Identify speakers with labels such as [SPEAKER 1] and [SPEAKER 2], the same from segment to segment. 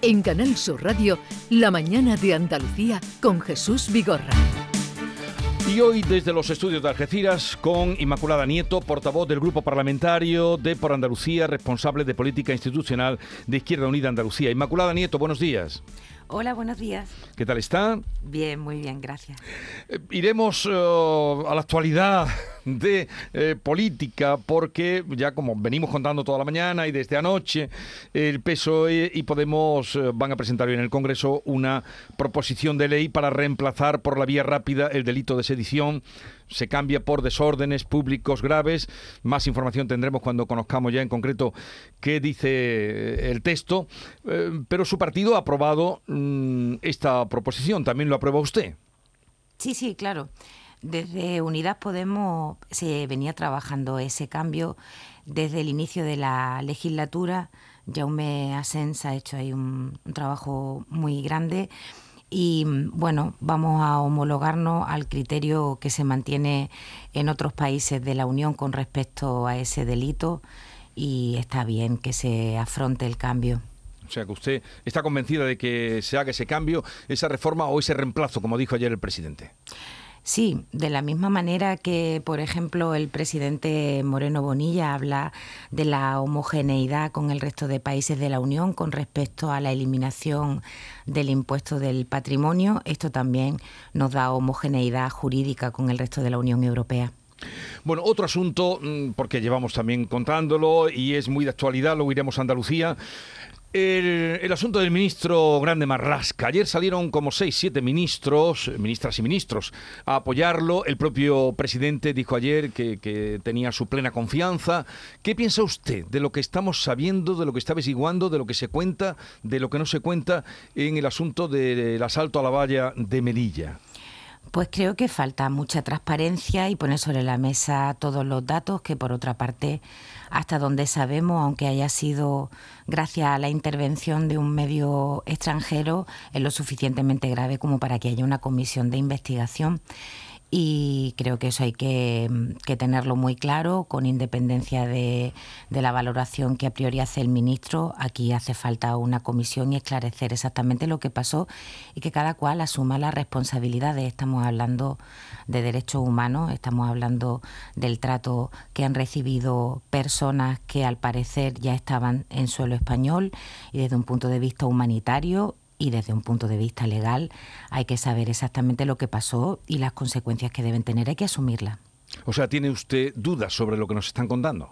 [SPEAKER 1] En Canal Sur Radio, La mañana de Andalucía con Jesús Vigorra.
[SPEAKER 2] Y hoy desde los estudios de Algeciras con Inmaculada Nieto, portavoz del Grupo Parlamentario de Por Andalucía, responsable de Política Institucional de Izquierda Unida Andalucía. Inmaculada Nieto, buenos días.
[SPEAKER 3] Hola, buenos días.
[SPEAKER 2] ¿Qué tal está?
[SPEAKER 3] Bien, muy bien, gracias.
[SPEAKER 2] Eh, iremos eh, a la actualidad de eh, política porque ya como venimos contando toda la mañana y desde anoche, el PSOE y Podemos van a presentar hoy en el Congreso una proposición de ley para reemplazar por la vía rápida el delito de sedición se cambia por desórdenes públicos graves. Más información tendremos cuando conozcamos ya en concreto qué dice eh, el texto. Eh, pero su partido ha aprobado mm, esta proposición. ¿También lo aprueba usted?
[SPEAKER 3] Sí, sí, claro. Desde Unidas Podemos se venía trabajando ese cambio desde el inicio de la legislatura. Jaume Asens ha hecho ahí un trabajo muy grande y bueno, vamos a homologarnos al criterio que se mantiene en otros países de la Unión con respecto a ese delito y está bien que se afronte el cambio.
[SPEAKER 2] O sea que usted está convencida de que se haga ese cambio, esa reforma o ese reemplazo, como dijo ayer el presidente.
[SPEAKER 3] Sí, de la misma manera que, por ejemplo, el presidente Moreno Bonilla habla de la homogeneidad con el resto de países de la Unión con respecto a la eliminación del impuesto del patrimonio, esto también nos da homogeneidad jurídica con el resto de la Unión Europea.
[SPEAKER 2] Bueno, otro asunto, mm, porque llevamos también contándolo y es muy de actualidad, lo iremos a Andalucía. El, asunto del ministro Grande Marlasca. Ayer salieron como seis, siete ministros, ministras y ministros, a apoyarlo. El propio presidente dijo ayer que, tenía su plena confianza. ¿Qué piensa usted de lo que estamos sabiendo, de lo que está averiguando, de lo que se cuenta, de lo que no se cuenta en el asunto del asalto a la valla de Melilla?
[SPEAKER 3] Pues creo que falta mucha transparencia y poner sobre la mesa todos los datos que por otra parte, hasta donde sabemos, aunque haya sido gracias a la intervención de un medio extranjero, es lo suficientemente grave como para que haya una comisión de investigación y creo que eso hay que, tenerlo muy claro, con independencia de, la valoración que a priori hace el ministro. Aquí hace falta una comisión y esclarecer exactamente lo que pasó y que cada cual asuma las responsabilidades. Estamos hablando de derechos humanos, estamos hablando del trato que han recibido personas que al parecer ya estaban en suelo español y desde un punto de vista humanitario y desde un punto de vista legal hay que saber exactamente lo que pasó y las consecuencias que deben tener, hay que asumirlas.
[SPEAKER 2] O sea, ¿tiene usted dudas sobre lo que nos están contando?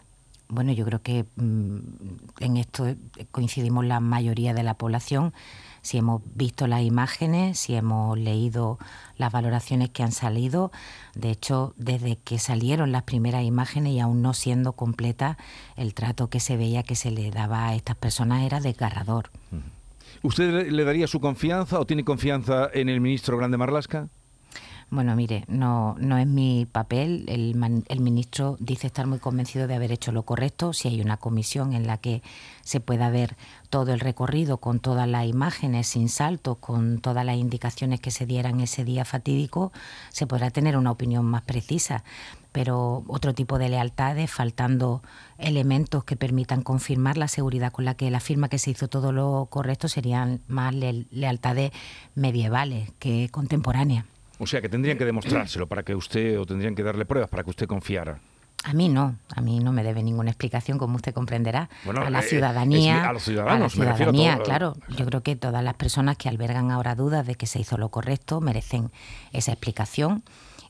[SPEAKER 3] Bueno, yo creo que mm, en esto coincidimos la mayoría de la población. Si hemos visto las imágenes, si hemos leído las valoraciones que han salido, de hecho, desde que salieron las primeras imágenes y aún no siendo completa, el trato que se veía que se le daba a estas personas era desgarrador.
[SPEAKER 2] ¿Usted le daría su confianza o tiene confianza en el ministro Grande Marlasca?
[SPEAKER 3] Bueno, mire, no, no es mi papel. El, el, ministro dice estar muy convencido de haber hecho lo correcto. Si hay una comisión en la que se pueda ver todo el recorrido con todas las imágenes, sin saltos, con todas las indicaciones que se dieran ese día fatídico, se podrá tener una opinión más precisa pero otro tipo de lealtades, faltando elementos que permitan confirmar la seguridad con la que la firma que se hizo todo lo correcto serían más lealtades medievales que contemporáneas.
[SPEAKER 2] O sea, que tendrían que demostrárselo para que usted, o tendrían que darle pruebas para que usted confiara.
[SPEAKER 3] A mí no, a mí no me debe ninguna explicación, como usted comprenderá. a la eh, ciudadanía,
[SPEAKER 2] a los ciudadanos,
[SPEAKER 3] a la ciudadanía, claro. Yo creo que todas las personas que albergan ahora dudas de que se hizo lo correcto merecen esa explicación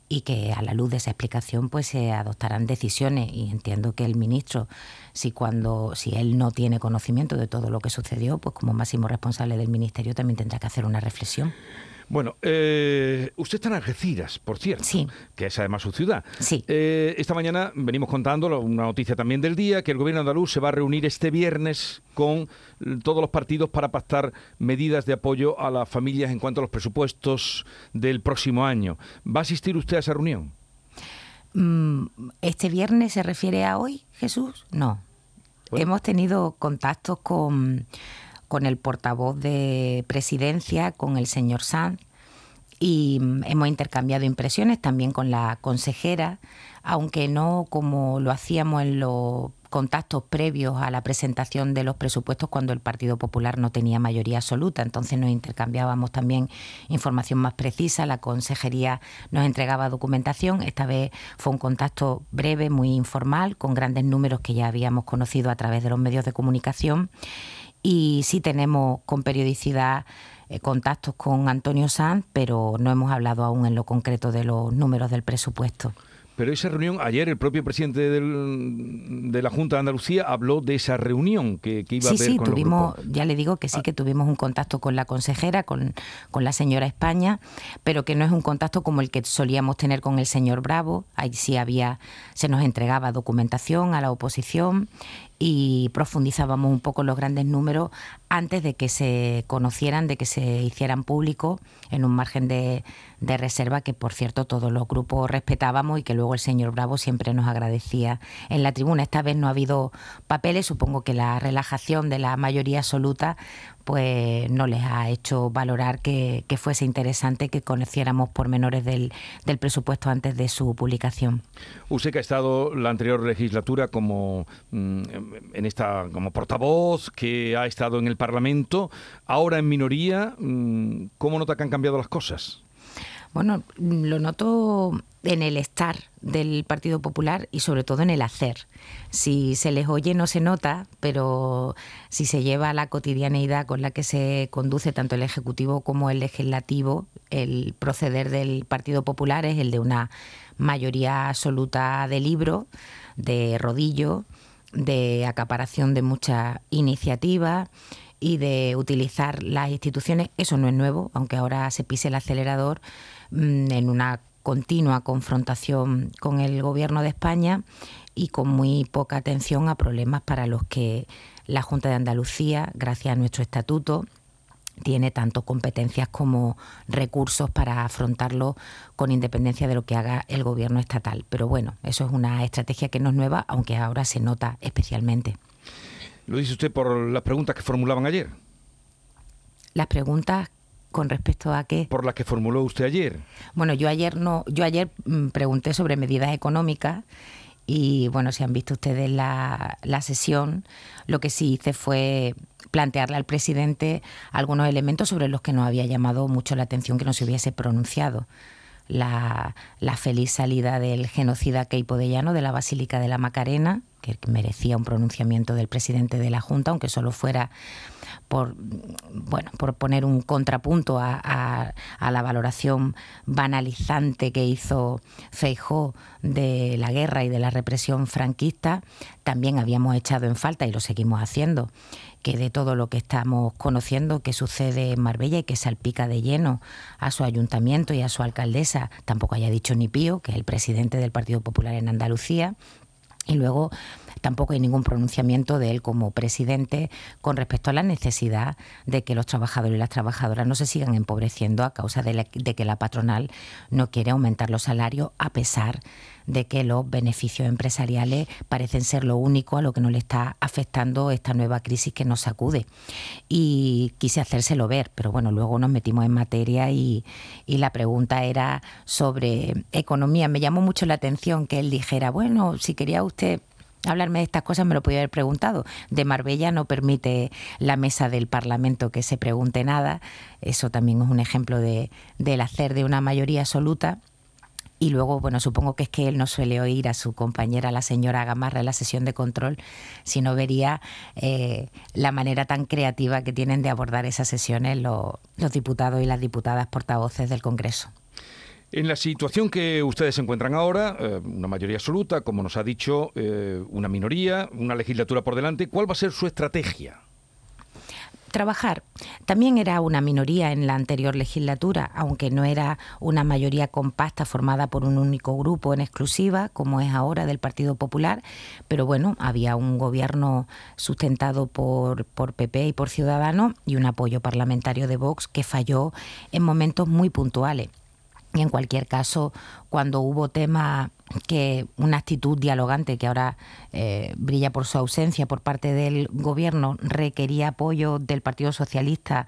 [SPEAKER 3] y que a la luz de esa explicación pues se adoptarán decisiones. Y entiendo que el ministro si cuando si él no tiene conocimiento de todo lo que sucedió pues como máximo responsable del ministerio también tendrá que hacer una reflexión
[SPEAKER 2] bueno, eh, usted está en Algeciras, por cierto,
[SPEAKER 3] sí.
[SPEAKER 2] que es además su ciudad.
[SPEAKER 3] Sí.
[SPEAKER 2] Eh, esta mañana venimos contando una noticia también del día, que el gobierno andaluz se va a reunir este viernes con todos los partidos para pactar medidas de apoyo a las familias en cuanto a los presupuestos del próximo año. ¿Va a asistir usted a esa reunión?
[SPEAKER 3] Mm, ¿Este viernes se refiere a hoy, Jesús? No. Hemos tenido contactos con con el portavoz de presidencia, con el señor Sanz, y mm, hemos intercambiado impresiones también con la consejera, aunque no como lo hacíamos en, contactos previos a la presentación de los presupuestos cuando el Partido Popular no tenía mayoría absoluta. Entonces nos intercambiábamos también información más precisa, la consejería nos entregaba documentación. Esta vez fue un contacto breve, muy informal, con grandes números que ya habíamos conocido a través de los medios de comunicación. Y sí tenemos con periodicidad eh, contactos con Antonio Sanz, pero no hemos hablado aún en lo concreto de los números del presupuesto.
[SPEAKER 2] Pero esa reunión, ayer el propio presidente de la Junta de Andalucía habló de esa reunión que, iba a haber
[SPEAKER 3] sí, tuvimos, ya le digo que sí, ah. que tuvimos un contacto con la consejera, con, con la señora España, pero que no es un contacto como el que solíamos tener con el señor Bravo. Ahí sí había, se nos entregaba documentación a la oposición y profundizábamos un poco los grandes números antes de que se conocieran, de que se hicieran públicos en un margen de, reserva que, por cierto, todos los grupos respetábamos y que luego el señor Bravo siempre nos agradecía en la tribuna. Esta vez no ha habido papeles, supongo que la relajación de la mayoría absoluta pues no les ha hecho valorar que, fuese interesante que conociéramos pormenores del, del presupuesto antes de su publicación.
[SPEAKER 2] Usted que ha estado la anterior legislatura como mm, en esta como portavoz, que ha estado en el Parlamento, ahora en minoría, mm, ¿cómo nota que han cambiado las cosas?
[SPEAKER 3] Bueno, lo noto en el estar del Partido Popular y sobre todo en el hacer. Si se les oye no se nota, pero si se lleva la cotidianeidad con la que se conduce tanto el Ejecutivo como el Legislativo, el proceder del Partido Popular es el de una mayoría absoluta de libro, de rodillo, de acaparación de muchas iniciativas y de utilizar las instituciones. Eso no es nuevo, aunque ahora se pise el acelerador en una continua confrontación con el gobierno de España y con muy poca atención a problemas para los que la Junta de Andalucía, gracias a nuestro estatuto, tiene tanto competencias como recursos para afrontarlo con independencia de lo que haga el gobierno estatal. Pero bueno, eso es una estrategia que no es nueva, aunque ahora se nota especialmente.
[SPEAKER 2] ¿Lo dice usted por las preguntas que formulaban ayer?
[SPEAKER 3] Las preguntas con respecto a qué?
[SPEAKER 2] Por las que formuló usted ayer.
[SPEAKER 3] Bueno, yo ayer no, yo ayer mm, pregunté sobre medidas económicas y bueno, si han visto ustedes la, la sesión, lo que sí hice fue plantearle al presidente algunos elementos sobre los que no había llamado mucho la atención que no se hubiese pronunciado. La, la feliz salida del genocida Keipo de Llano de la Basílica de la Macarena, que merecía un pronunciamiento del presidente de la Junta, aunque solo fuera por bueno por poner un contrapunto a, la valoración banalizante que hizo Feijó de la guerra y de la represión franquista, también habíamos echado en falta y lo seguimos haciendo que de todo lo que estamos conociendo que sucede en Marbella y que salpica de lleno a su ayuntamiento y a su alcaldesa, tampoco haya dicho ni Pío, que es el presidente del Partido Popular en Andalucía, y luego tampoco hay ningún pronunciamiento de él como presidente con respecto a la necesidad de que los trabajadores y las trabajadoras no se sigan empobreciendo a causa de, que la patronal no quiere aumentar los salarios a pesar de que los beneficios empresariales parecen ser lo único a lo que no le está afectando esta nueva crisis que nos sacude. Y quise hacérselo ver, pero bueno, luego nos metimos en materia y, y la pregunta era sobre economía. Me llamó mucho la atención que él dijera, bueno, si quería usted hablarme de estas cosas me lo podía haber preguntado. De Marbella no permite la mesa del Parlamento que se pregunte nada. Eso también es un ejemplo de, del hacer de una mayoría absoluta. Y luego, bueno, supongo que es que él no suele oír a su compañera, la señora Gamarra, en la sesión de control, sino vería eh, la manera tan creativa que tienen de abordar esas sesiones los diputados y las diputadas portavoces del Congreso.
[SPEAKER 2] En la situación que ustedes se encuentran ahora, eh, una mayoría absoluta, como nos ha dicho, eh, una minoría, una legislatura por delante, ¿cuál va a ser su estrategia?
[SPEAKER 3] trabajar. También era una minoría en la anterior legislatura, aunque no era una mayoría compacta formada por un único grupo en exclusiva, como es ahora del Partido Popular, pero bueno, había un gobierno sustentado por, por PP y por Ciudadanos y un apoyo parlamentario de Vox que falló en momentos muy puntuales. Y en cualquier caso, cuando hubo tema que una actitud dialogante que ahora eh, brilla por su ausencia por parte del gobierno requería apoyo del Partido Socialista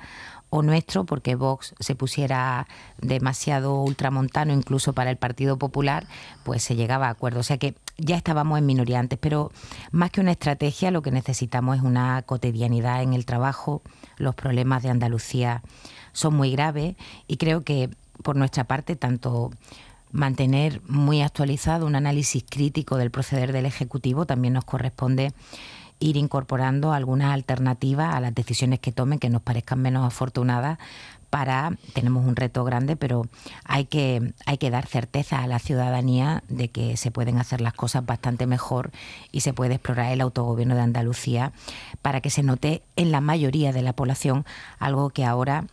[SPEAKER 3] o nuestro, porque Vox se pusiera demasiado ultramontano incluso para el Partido Popular, pues se llegaba a acuerdo. O sea que ya estábamos en minoría antes, pero más que una estrategia, lo que necesitamos es una cotidianidad en el trabajo. Los problemas de Andalucía son muy graves y creo que por nuestra parte, tanto mantener muy actualizado un análisis crítico del proceder del Ejecutivo, también nos corresponde ir incorporando algunas alternativas a las decisiones que tomen que nos parezcan menos afortunadas para tenemos un reto grande, pero hay que hay que dar certeza a la ciudadanía de que se pueden hacer las cosas bastante mejor y se puede explorar el autogobierno de Andalucía para que se note en la mayoría de la población algo que ahora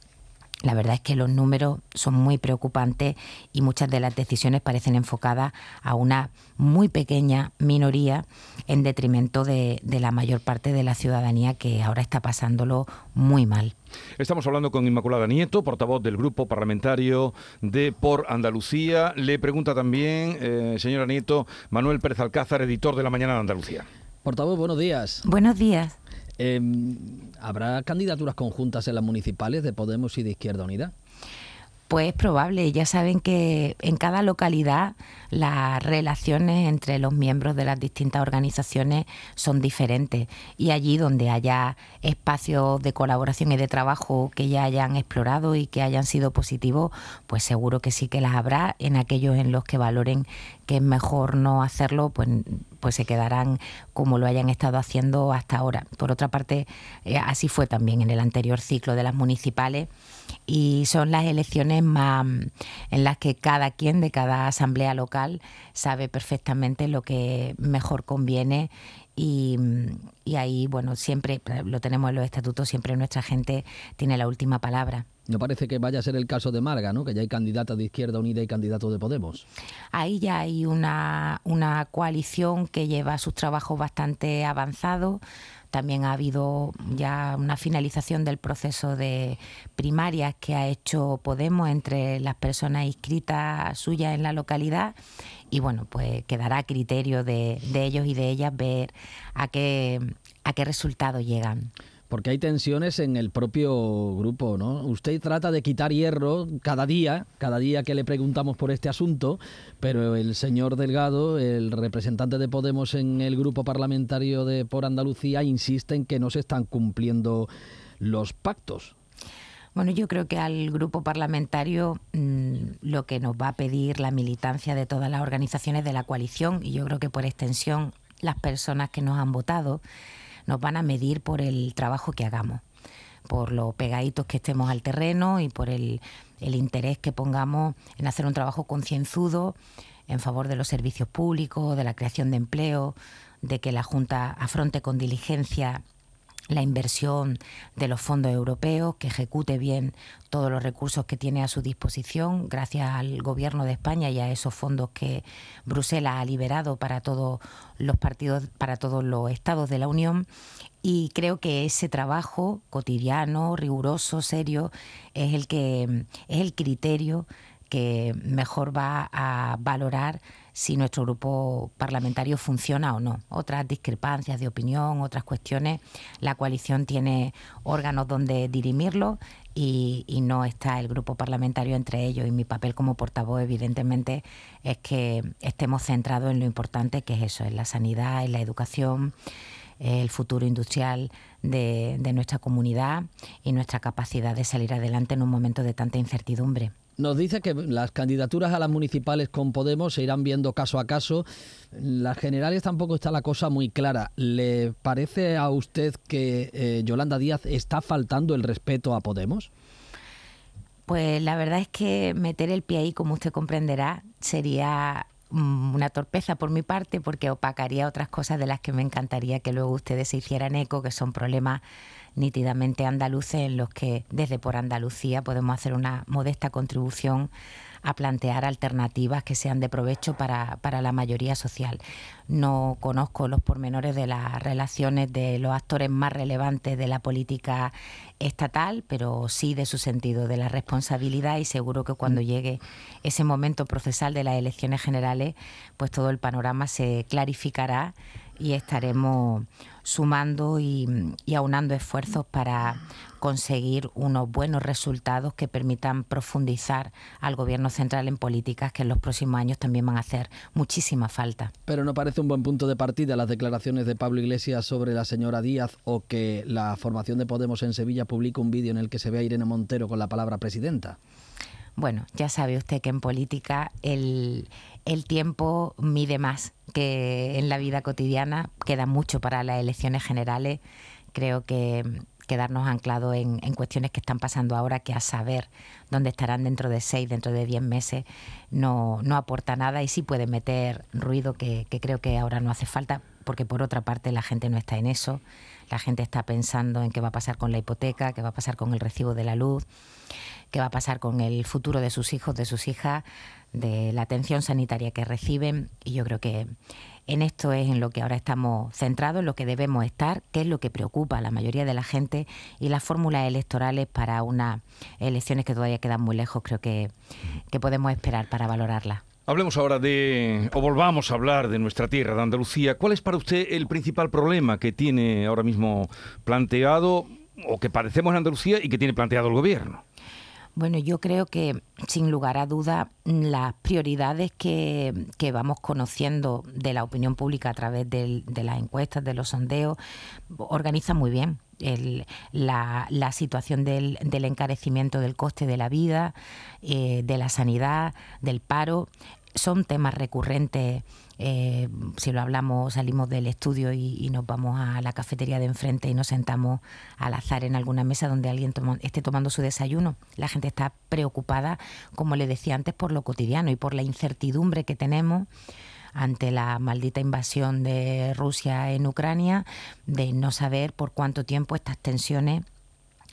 [SPEAKER 3] la verdad es que los números son muy preocupantes y muchas de las decisiones parecen enfocadas a una muy pequeña minoría en detrimento de, la mayor parte de la ciudadanía que ahora está pasándolo muy mal.
[SPEAKER 2] Estamos hablando con Inmaculada Nieto, portavoz del Grupo Parlamentario de Por Andalucía. Le pregunta también, eh, señora Nieto, Manuel Pérez Alcázar, editor de La Mañana de Andalucía.
[SPEAKER 4] Portavoz, buenos días.
[SPEAKER 3] Buenos días.
[SPEAKER 4] Em, ¿Habrá candidaturas conjuntas en las municipales de Podemos y de Izquierda Unida?
[SPEAKER 3] Pues es probable. Ya saben que en cada localidad las relaciones entre los miembros de las distintas organizaciones son diferentes y allí donde haya espacios de colaboración y de trabajo que ya hayan explorado y que hayan sido positivos, pues seguro que sí que las habrá. En aquellos en los que valoren que es mejor no hacerlo, pues, pues se quedarán como lo hayan estado haciendo hasta ahora. Por otra parte, eh, así fue también en el anterior ciclo de las municipales y son las elecciones más en las que cada quien de cada asamblea local sabe perfectamente lo que mejor conviene y, y, ahí, bueno, siempre lo tenemos en los estatutos, siempre nuestra gente tiene la última palabra.
[SPEAKER 4] No parece que vaya a ser el caso de Marga, ¿no? Que ya hay candidatos de Izquierda Unida y candidatos de Podemos.
[SPEAKER 3] Ahí ya hay una, una coalición que lleva sus trabajos bastante avanzados. También ha habido ya una finalización del proceso de primarias que ha hecho Podemos entre las personas inscritas suyas en la localidad. Y bueno, pues quedará a criterio de, de ellos y de ellas ver a qué, a qué resultado llegan
[SPEAKER 4] porque hay tensiones en el propio grupo, ¿no? Usted trata de quitar hierro cada día, cada día que le preguntamos por este asunto, pero el señor Delgado, el representante de Podemos en el grupo parlamentario de por Andalucía, insiste en que no se están cumpliendo los pactos.
[SPEAKER 3] Bueno, yo creo que al grupo parlamentario mm, lo que nos va a pedir la militancia de todas las organizaciones de la coalición y yo creo que por extensión las personas que nos han votado nos van a medir por el trabajo que hagamos, por lo pegaditos que estemos al terreno y por el, interés que pongamos en hacer un trabajo concienzudo en favor de los servicios públicos, de la creación de empleo, de que la Junta afronte con diligencia la inversión de los fondos europeos, que ejecute bien todos los recursos que tiene a su disposición, gracias al Gobierno de España y a esos fondos que Bruselas ha liberado para todos los partidos, para todos los estados de la Unión. Y creo que ese trabajo cotidiano, riguroso, serio, es el que es el criterio que mejor va a valorar si nuestro grupo parlamentario funciona o no. Otras discrepancias de opinión, otras cuestiones, la coalición tiene órganos donde dirimirlo y, no está el grupo parlamentario entre ellos. Y mi papel como portavoz, evidentemente, es que estemos centrados en lo importante que es eso, en la sanidad, en la educación el futuro industrial de, de, nuestra comunidad y nuestra capacidad de salir adelante en un momento de tanta incertidumbre.
[SPEAKER 4] Nos dice que las candidaturas a las municipales con Podemos se irán viendo caso a caso. Las generales tampoco está la cosa muy clara. ¿Le parece a usted que eh, Yolanda Díaz está faltando el respeto a Podemos?
[SPEAKER 3] Pues la verdad es que meter el pie ahí, como usted comprenderá, sería mm, una torpeza por mi parte porque opacaría otras cosas de las que me encantaría que luego ustedes se hicieran eco, que son problemas nítidamente andaluces en los que desde por Andalucía podemos hacer una modesta contribución a plantear alternativas que sean de provecho para, para, la mayoría social. No conozco los pormenores de las relaciones de los actores más relevantes de la política estatal, pero sí de su sentido de la responsabilidad y seguro que cuando mm. llegue ese momento procesal de las elecciones generales, pues todo el panorama se clarificará y estaremos sumando y, aunando esfuerzos para conseguir unos buenos resultados que permitan profundizar al Gobierno central en políticas que en los próximos años también van a hacer muchísima falta.
[SPEAKER 4] Pero no parece un buen punto de partida las declaraciones de Pablo Iglesias sobre la señora Díaz o que la formación de Podemos en Sevilla publica un vídeo en el que se ve a Irene Montero con la palabra presidenta.
[SPEAKER 3] Bueno, ya sabe usted que en política el, tiempo mide más que en la vida cotidiana. Queda mucho para las elecciones generales. Creo que quedarnos anclados en, cuestiones que están pasando ahora, que a saber dónde estarán dentro de seis, dentro de diez meses, no, no aporta nada y sí puede meter ruido que, que creo que ahora no hace falta, porque por otra parte la gente no está en eso. La gente está pensando en qué va a pasar con la hipoteca, qué va a pasar con el recibo de la luz qué va a pasar con el futuro de sus hijos, de sus hijas, de la atención sanitaria que reciben. Y yo creo que en esto es en lo que ahora estamos centrados, en lo que debemos estar, qué es lo que preocupa a la mayoría de la gente y las fórmulas electorales para unas elecciones que todavía quedan muy lejos, creo que, que podemos esperar para valorarlas.
[SPEAKER 2] Hablemos ahora de, o volvamos a hablar de nuestra tierra, de Andalucía. ¿Cuál es para usted el principal problema que tiene ahora mismo planteado o que padecemos en Andalucía y que tiene planteado el gobierno?
[SPEAKER 3] Bueno, yo creo que sin lugar a duda las prioridades que, vamos conociendo de la opinión pública a través de las encuestas, de los sondeos, organizan muy bien. la, situación del, encarecimiento del coste de la vida, eh, de la sanidad, del paro, son temas recurrentes eh, si lo hablamos, salimos del estudio y, nos vamos a la cafetería de enfrente y nos sentamos al azar en alguna mesa donde alguien esté tomando su desayuno. La gente está preocupada, como le decía antes, por lo cotidiano y por la incertidumbre que tenemos ante la maldita invasión de Rusia en Ucrania, de no saber por cuánto tiempo estas tensiones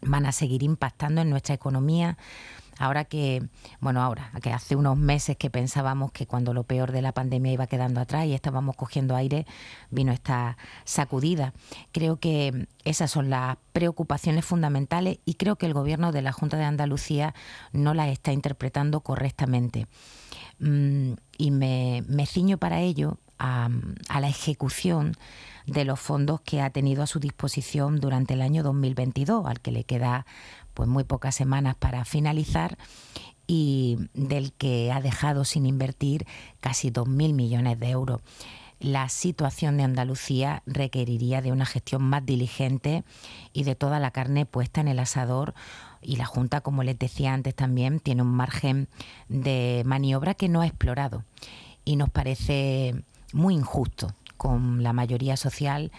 [SPEAKER 3] van a seguir impactando en nuestra economía, Ahora que, bueno, ahora, que hace unos meses que pensábamos que cuando lo peor de la pandemia iba quedando atrás y estábamos cogiendo aire, vino esta sacudida. Creo que esas son las preocupaciones fundamentales y creo que el gobierno de la Junta de Andalucía no las está interpretando correctamente. Mm, y me, ciño para ello a, la ejecución de los fondos que ha tenido a su disposición durante el año 2022, al que le queda pues muy pocas semanas para finalizar y del que ha dejado sin invertir casi 2.000 millones de euros. La situación de Andalucía requeriría de una gestión más diligente y de toda la carne puesta en el asador y la Junta, como les decía antes también, tiene un margen de maniobra que no ha explorado y nos parece muy injusto con la mayoría social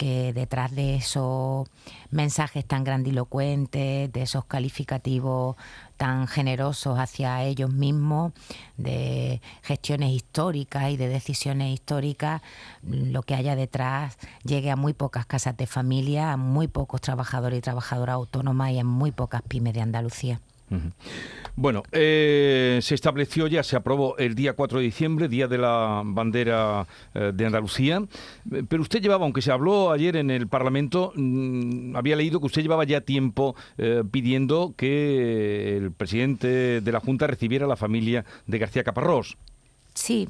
[SPEAKER 3] que detrás de esos mensajes tan grandilocuentes, de esos calificativos tan generosos hacia ellos mismos, de gestiones históricas y de decisiones históricas, lo que haya detrás llegue a muy pocas casas de familia, a muy pocos trabajadores y trabajadoras autónomas y a muy pocas pymes de Andalucía.
[SPEAKER 2] Bueno, eh, se estableció ya, se aprobó el día 4 de diciembre, Día de la Bandera eh, de Andalucía, pero usted llevaba, aunque se habló ayer en el Parlamento, mm, había leído que usted llevaba ya tiempo eh, pidiendo que el presidente de la Junta recibiera a la familia de García Caparrós.
[SPEAKER 3] Sí.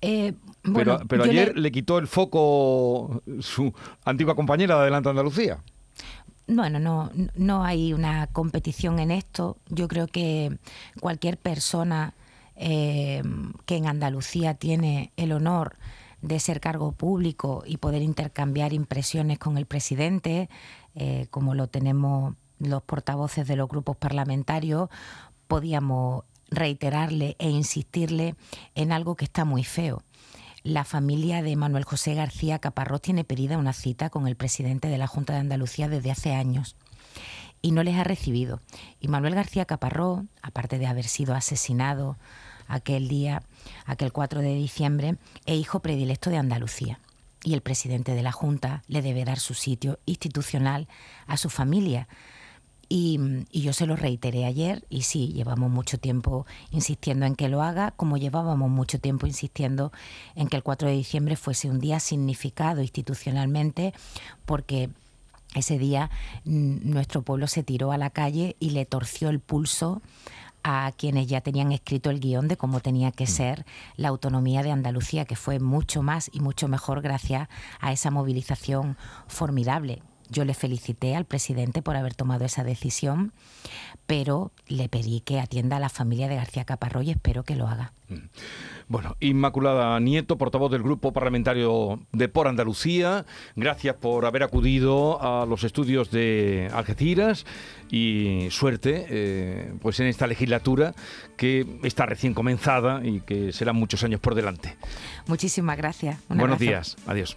[SPEAKER 2] pero, pero ayer le... le... quitó el foco su antigua compañera de Adelante Andalucía
[SPEAKER 3] bueno, no, no hay una competición en esto. Yo creo que cualquier persona eh, que en Andalucía tiene el honor de ser cargo público y poder intercambiar impresiones con el presidente, eh, como lo tenemos los portavoces de los grupos parlamentarios, podíamos reiterarle e insistirle en algo que está muy feo la familia de Manuel José García Caparrós tiene pedida una cita con el presidente de la Junta de Andalucía desde hace años y no les ha recibido. Y Manuel García Caparrós, aparte de haber sido asesinado aquel día, aquel 4 de diciembre, es hijo predilecto de Andalucía. Y el presidente de la Junta le debe dar su sitio institucional a su familia, y, yo se lo reiteré ayer y sí, llevamos mucho tiempo insistiendo en que lo haga, como llevábamos mucho tiempo insistiendo en que el 4 de diciembre fuese un día significado institucionalmente porque ese día nuestro pueblo se tiró a la calle y le torció el pulso a quienes ya tenían escrito el guion de cómo tenía que ser la autonomía de Andalucía, que fue mucho más y mucho mejor gracias a esa movilización formidable. Yo le felicité al presidente por haber tomado esa decisión, pero le pedí que atienda a la familia de García Caparrós y espero que lo haga.
[SPEAKER 2] Bueno, Inmaculada Nieto, portavoz del Grupo Parlamentario de Por Andalucía, gracias por haber acudido a los estudios de Algeciras y suerte eh, pues en esta legislatura que está recién comenzada y que serán muchos años por delante.
[SPEAKER 3] Muchísimas gracias.
[SPEAKER 2] Buenos días. Adiós.